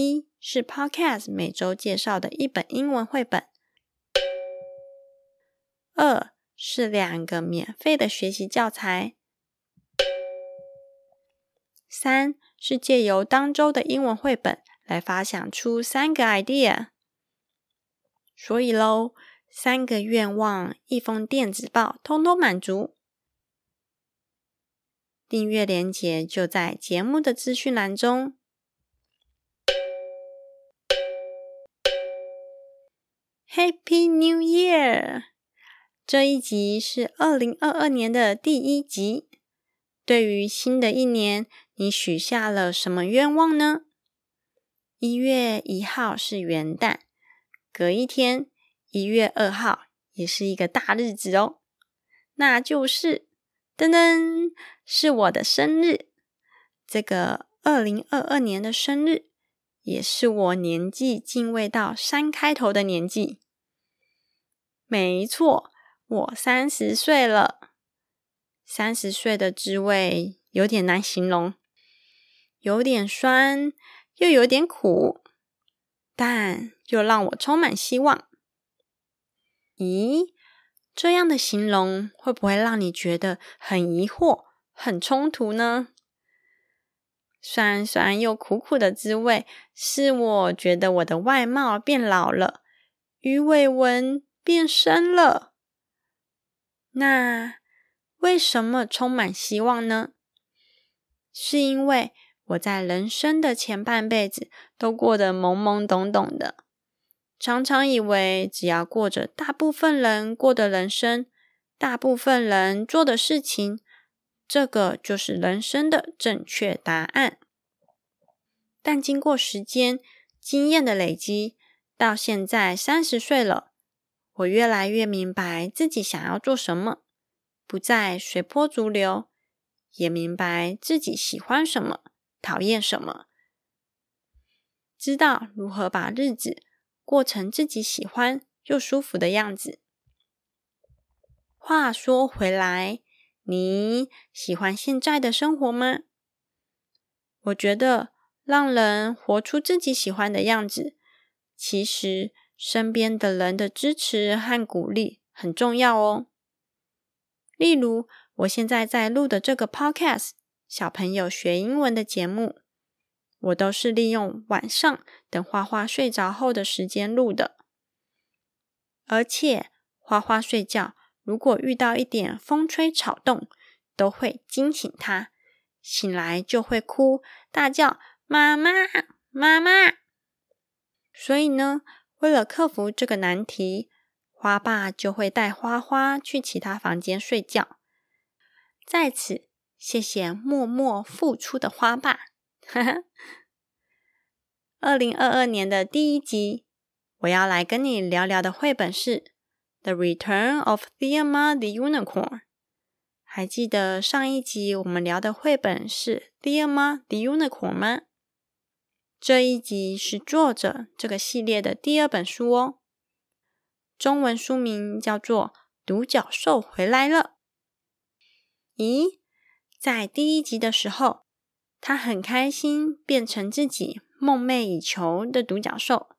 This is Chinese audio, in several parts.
一是 Podcast 每周介绍的一本英文绘本，二是两个免费的学习教材，三是借由当周的英文绘本来发想出三个 idea。所以喽，三个愿望，一封电子报，通通满足。订阅链接就在节目的资讯栏中。Happy New Year！这一集是二零二二年的第一集。对于新的一年，你许下了什么愿望呢？一月一号是元旦，隔一天一月二号也是一个大日子哦，那就是噔噔，是我的生日。这个二零二二年的生日，也是我年纪进位到三开头的年纪。没错，我三十岁了。三十岁的滋味有点难形容，有点酸，又有点苦，但又让我充满希望。咦，这样的形容会不会让你觉得很疑惑、很冲突呢？酸酸又苦苦的滋味，是我觉得我的外貌变老了，鱼尾纹。变深了，那为什么充满希望呢？是因为我在人生的前半辈子都过得懵懵懂懂的，常常以为只要过着大部分人过的人生，大部分人做的事情，这个就是人生的正确答案。但经过时间经验的累积，到现在三十岁了。我越来越明白自己想要做什么，不再随波逐流，也明白自己喜欢什么，讨厌什么，知道如何把日子过成自己喜欢又舒服的样子。话说回来，你喜欢现在的生活吗？我觉得让人活出自己喜欢的样子，其实。身边的人的支持和鼓励很重要哦。例如，我现在在录的这个 Podcast，小朋友学英文的节目，我都是利用晚上等花花睡着后的时间录的。而且，花花睡觉如果遇到一点风吹草动，都会惊醒他，醒来就会哭大叫“妈妈，妈妈”。所以呢。为了克服这个难题，花爸就会带花花去其他房间睡觉。在此，谢谢默默付出的花爸。二零二二年的第一集，我要来跟你聊聊的绘本是《The Return of Thea the Unicorn》。还记得上一集我们聊的绘本是《Thea the Unicorn》吗？这一集是作者这个系列的第二本书哦，中文书名叫做《独角兽回来了》。咦，在第一集的时候，他很开心变成自己梦寐以求的独角兽，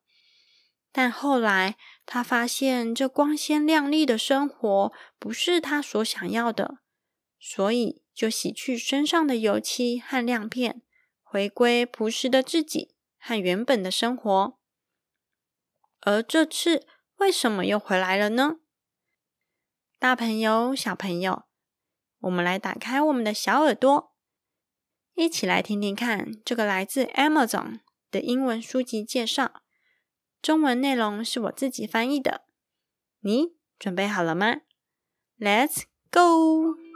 但后来他发现这光鲜亮丽的生活不是他所想要的，所以就洗去身上的油漆和亮片。回归朴实的自己和原本的生活，而这次为什么又回来了呢？大朋友、小朋友，我们来打开我们的小耳朵，一起来听听看这个来自 Amazon 的英文书籍介绍。中文内容是我自己翻译的，你准备好了吗？Let's go！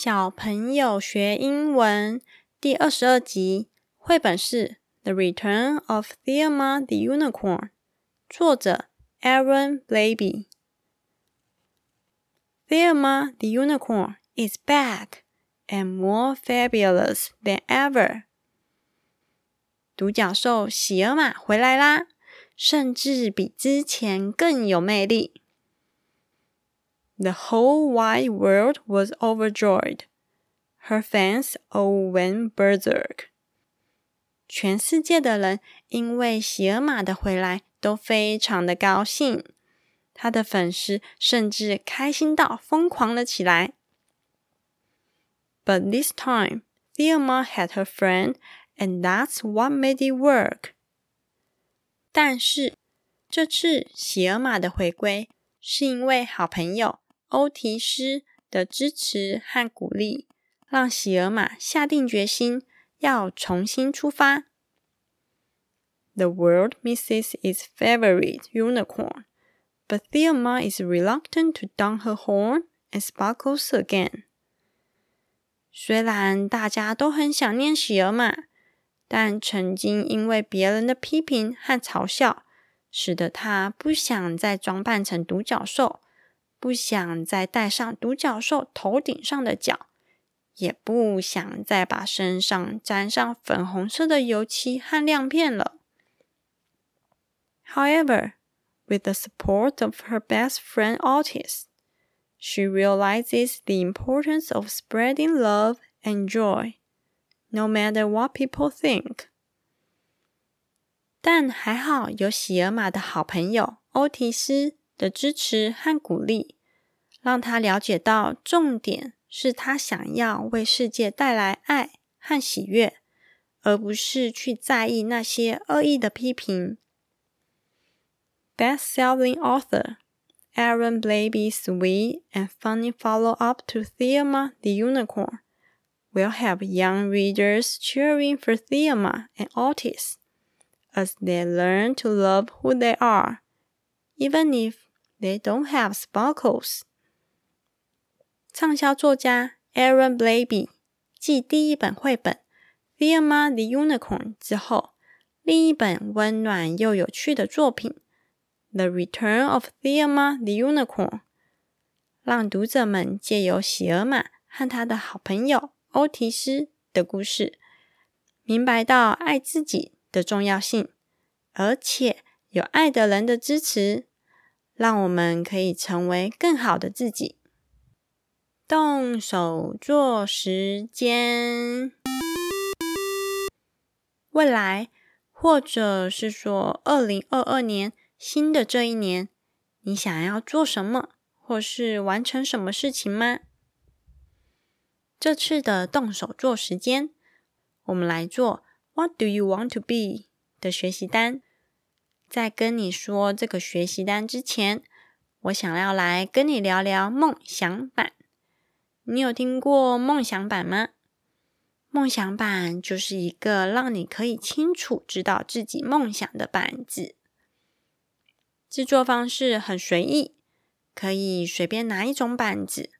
小朋友学英文第二十二集，绘本是《The Return of Thelma the Unicorn》，作者 Aaron Blaby。Thelma the Unicorn is back and more fabulous than ever。独角兽喜尔玛回来啦，甚至比之前更有魅力。The whole wide world was overjoyed. Her fans all went berserk. 全世界的人因为喜尔玛的回来都非常的高兴，她的粉丝甚至开心到疯狂了起来。But this time, Thelma had her friend, and that's what made it work. 但是这次喜尔玛的回归是因为好朋友。 欧提斯的支持和鼓励，让喜尔玛下定决心要重新出发。The world misses its favorite unicorn, but Thelma is reluctant to don her horn and sparkles again. 虽然大家都很想念喜尔玛，但曾经因为别人的批评和嘲笑，使得她不想再装扮成独角兽。不想再戴上独角兽头顶上的角，也不想再把身上沾上粉红色的油漆和亮片了。However, with the support of her best friend Otis, she realizes the importance of spreading love and joy, no matter what people think. 但还好有喜尔玛的好朋友欧提斯。的支持和鼓励，让他了解到重点是他想要为世界带来爱和喜悦，而不是去在意那些恶意的批评。Best-selling author Aaron Blabey's sweet and funny follow-up to Thelma the Unicorn will have young readers cheering for Thelma and Otis as they learn to love who they are, even if They don't have sparkles。畅销作家 Aaron Blaby 继第一本绘本《Thea Ma the Unicorn》之后，另一本温暖又有趣的作品《The Return of Thea Ma the Unicorn》，让读者们借由喜尔玛和他的好朋友欧提斯的故事，明白到爱自己的重要性，而且有爱的人的支持。让我们可以成为更好的自己。动手做时间，未来，或者是说二零二二年新的这一年，你想要做什么，或是完成什么事情吗？这次的动手做时间，我们来做 “What do you want to be” 的学习单。在跟你说这个学习单之前，我想要来跟你聊聊梦想版。你有听过梦想版吗？梦想版就是一个让你可以清楚知道自己梦想的板子。制作方式很随意，可以随便拿一种板子，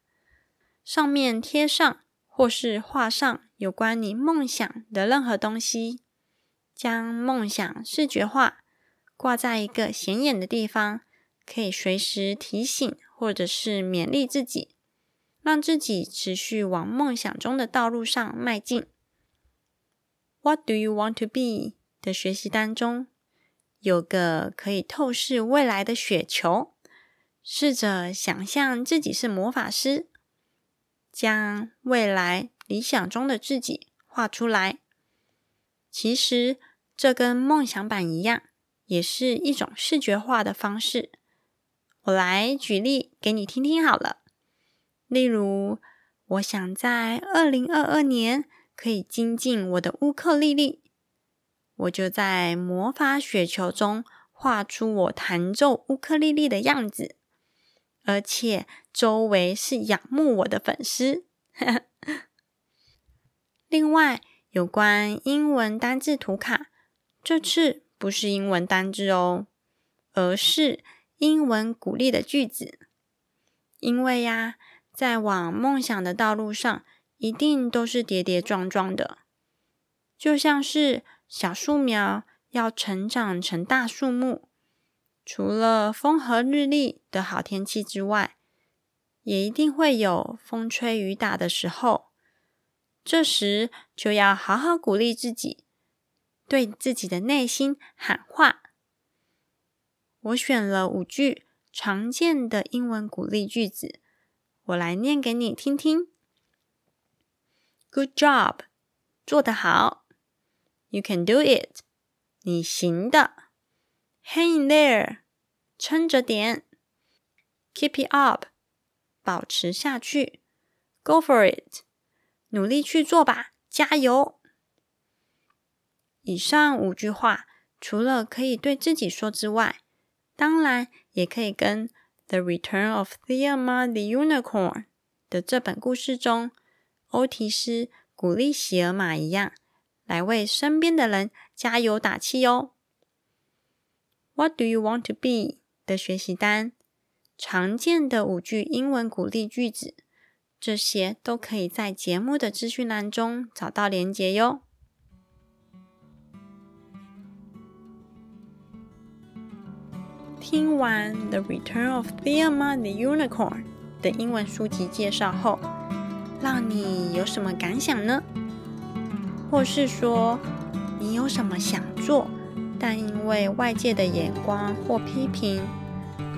上面贴上或是画上有关你梦想的任何东西，将梦想视觉化。挂在一个显眼的地方，可以随时提醒或者是勉励自己，让自己持续往梦想中的道路上迈进。What do you want to be？的学习当中有个可以透视未来的雪球，试着想象自己是魔法师，将未来理想中的自己画出来。其实这跟梦想版一样。也是一种视觉化的方式。我来举例给你听听好了。例如，我想在二零二二年可以精进我的乌克丽丽，我就在魔法雪球中画出我弹奏乌克丽丽的样子，而且周围是仰慕我的粉丝。另外，有关英文单字图卡，这次。不是英文单字哦，而是英文鼓励的句子。因为呀，在往梦想的道路上，一定都是跌跌撞撞的，就像是小树苗要成长成大树木，除了风和日丽的好天气之外，也一定会有风吹雨打的时候。这时就要好好鼓励自己，对自己的内心喊话。我选了五句常见的英文鼓励句子。我来念给你听听。Good job，做得好。You can do it，你行的。Hang in there，撑着点。Keep it up，保持下去。Go for it，努力去做吧，加油。以上五句话，除了可以对自己说之外，当然也可以跟。The Return of Thea the Unicorn 的这本故事中，欧提斯鼓励喜尔玛一样，来为身边的人加油打气哦。What do you want to be 的学习单，常见的五句英文鼓励句子，这些都可以在节目的资讯栏中找到连结哟。听完《The Return of Thea the Unicorn》的英文书籍介绍后，让你有什么感想呢？或是说，你有什么想做，但因为外界的眼光或批评，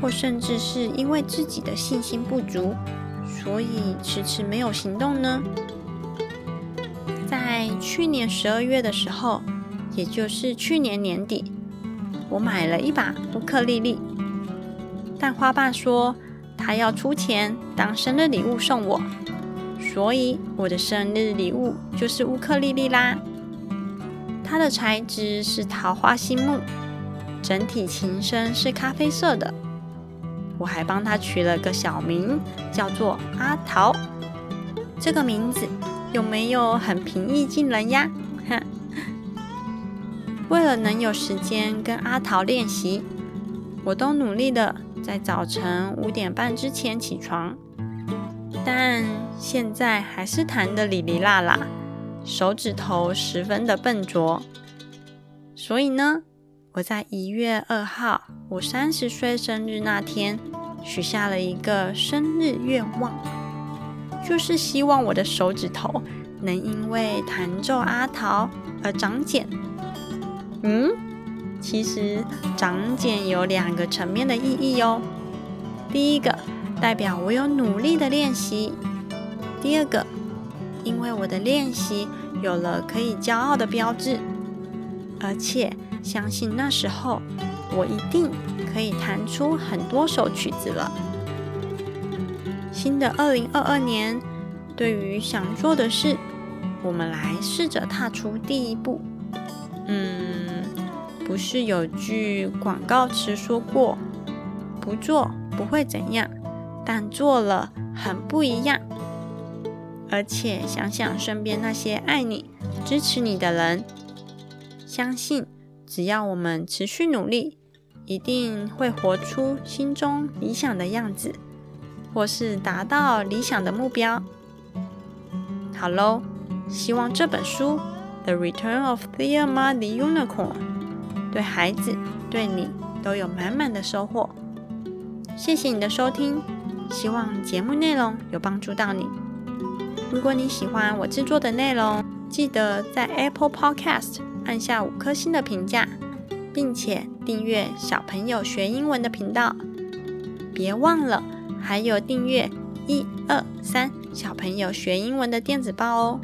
或甚至是因为自己的信心不足，所以迟迟没有行动呢？在去年十二月的时候，也就是去年年底。我买了一把乌克丽丽，但花爸说他要出钱当生日礼物送我，所以我的生日礼物就是乌克丽丽啦。它的材质是桃花心木，整体琴身是咖啡色的。我还帮它取了个小名，叫做阿桃。这个名字有没有很平易近人呀？为了能有时间跟阿桃练习，我都努力的在早晨五点半之前起床，但现在还是弹的哩哩啦啦，手指头十分的笨拙。所以呢，我在一月二号我三十岁生日那天，许下了一个生日愿望，就是希望我的手指头能因为弹奏阿桃而长茧。嗯，其实长茧有两个层面的意义哦。第一个代表我有努力的练习；第二个，因为我的练习有了可以骄傲的标志，而且相信那时候我一定可以弹出很多首曲子了。新的二零二二年，对于想做的事，我们来试着踏出第一步。嗯，不是有句广告词说过，不做不会怎样，但做了很不一样。而且想想身边那些爱你、支持你的人，相信只要我们持续努力，一定会活出心中理想的样子，或是达到理想的目标。好喽，希望这本书。The Return of Thea the Unicorn，对孩子、对你都有满满的收获。谢谢你的收听，希望节目内容有帮助到你。如果你喜欢我制作的内容，记得在 Apple Podcast 按下五颗星的评价，并且订阅小朋友学英文的频道。别忘了还有订阅一二三小朋友学英文的电子报哦。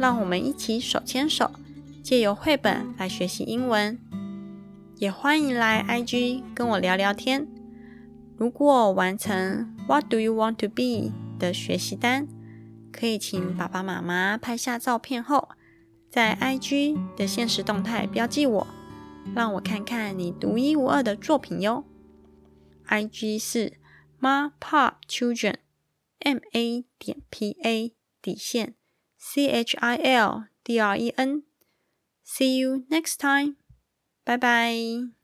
让我们一起手牵手，借由绘本来学习英文。也欢迎来 IG 跟我聊聊天。如果完成 What do you want to be 的学习单，可以请爸爸妈妈拍下照片后，在 IG 的现实动态标记我，让我看看你独一无二的作品哟。IG 是 Ma Pop Children，M A 点 P A 底线。C H I L D R E N. See you next time. Bye bye.